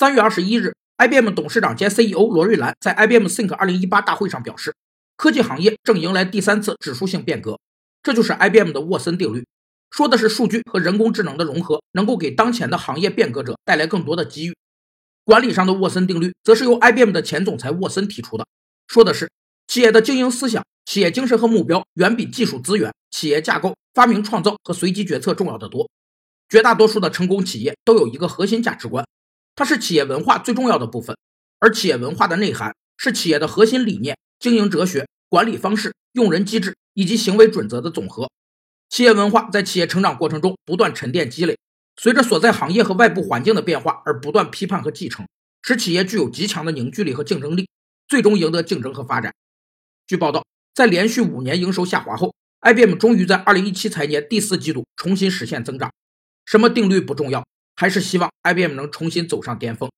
三月二十一日，IBM 董事长兼 CEO 罗瑞兰在 IBM Think 二零一八大会上表示，科技行业正迎来第三次指数性变革，这就是 IBM 的沃森定律，说的是数据和人工智能的融合能够给当前的行业变革者带来更多的机遇。管理上的沃森定律则是由 IBM 的前总裁沃森提出的，说的是企业的经营思想、企业精神和目标远比技术资源、企业架构、发明创造和随机决策重要的多。绝大多数的成功企业都有一个核心价值观。它是企业文化最重要的部分，而企业文化的内涵是企业的核心理念、经营哲学、管理方式、用人机制以及行为准则的总和。企业文化在企业成长过程中不断沉淀积累，随着所在行业和外部环境的变化而不断批判和继承，使企业具有极强的凝聚力和竞争力，最终赢得竞争和发展。据报道，在连续五年营收下滑后，IBM 终于在2017财年第四季度重新实现增长。什么定律不重要？还是希望 IBM 能重新走上巅峰。